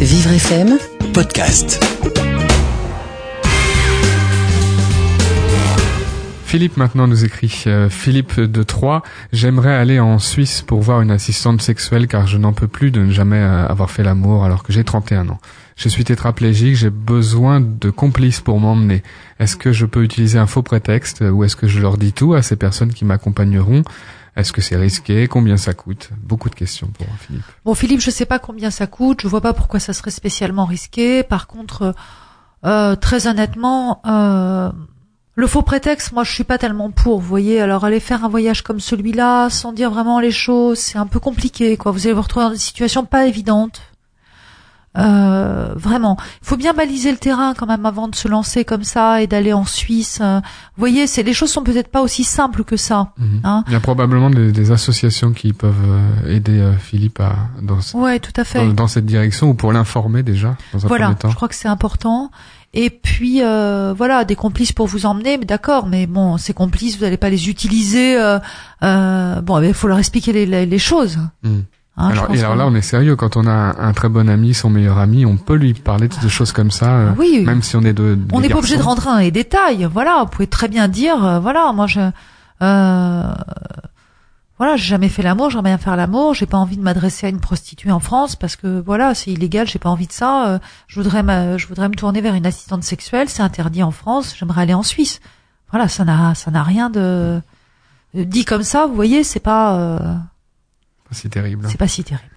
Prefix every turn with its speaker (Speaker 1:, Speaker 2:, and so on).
Speaker 1: Vivre FM
Speaker 2: Podcast.
Speaker 3: Philippe maintenant nous écrit euh, Philippe de Troyes, j'aimerais aller en Suisse pour voir une assistante sexuelle car je n'en peux plus de ne jamais euh, avoir fait l'amour alors que j'ai 31 ans. Je suis tétraplégique, j'ai besoin de complices pour m'emmener. Est-ce que je peux utiliser un faux prétexte ou est-ce que je leur dis tout à ces personnes qui m'accompagneront? Est-ce que c'est risqué? Combien ça coûte? Beaucoup de questions pour Philippe.
Speaker 4: Bon, Philippe, je sais pas combien ça coûte. Je vois pas pourquoi ça serait spécialement risqué. Par contre, euh, très honnêtement, euh, le faux prétexte, moi, je suis pas tellement pour. Vous voyez, alors aller faire un voyage comme celui-là, sans dire vraiment les choses, c'est un peu compliqué. Quoi, vous allez vous retrouver dans des situations pas évidentes. Euh, vraiment, il faut bien baliser le terrain quand même avant de se lancer comme ça et d'aller en Suisse. Euh, vous voyez, c'est les choses sont peut-être pas aussi simples que ça.
Speaker 3: Mhm.
Speaker 4: Hein
Speaker 3: Il y a probablement des, des associations qui peuvent euh, aider euh, Philippe à, dans, ce-
Speaker 4: ouais, tout à fait.
Speaker 3: dans, dans cette direction ou pour l'informer déjà dans un
Speaker 4: Voilà,
Speaker 3: temps.
Speaker 4: je crois que c'est important. Et puis euh, voilà, des complices pour vous emmener, mais d'accord, mais bon, ces complices, vous n'allez pas les utiliser. Euh, euh, bon, il faut leur expliquer les, les, les choses.
Speaker 3: Mhm.
Speaker 4: Hein, je
Speaker 3: alors, et alors là, on est sérieux. Quand on a un, un très bon ami, son meilleur ami, on peut lui parler de choses comme ça, euh,
Speaker 4: Ah oui,
Speaker 3: même si on est de.
Speaker 4: on n'est pas obligé de rentrer dans les détails. Voilà, vous pouvez très bien dire, euh, voilà, moi je, euh, voilà, j'ai jamais fait l'amour, j'aimerais bien faire l'amour, j'ai pas envie de m'adresser à une prostituée en France parce que voilà, c'est illégal, j'ai pas envie de ça. euh, je voudrais, me, je voudrais me tourner vers une assistante sexuelle, c'est interdit en France, j'aimerais aller en Suisse. Voilà, ça n'a, ça n'a rien de dit comme ça. Vous voyez, c'est pas, euh,
Speaker 3: C'est terrible.
Speaker 4: c'est pas si terrible.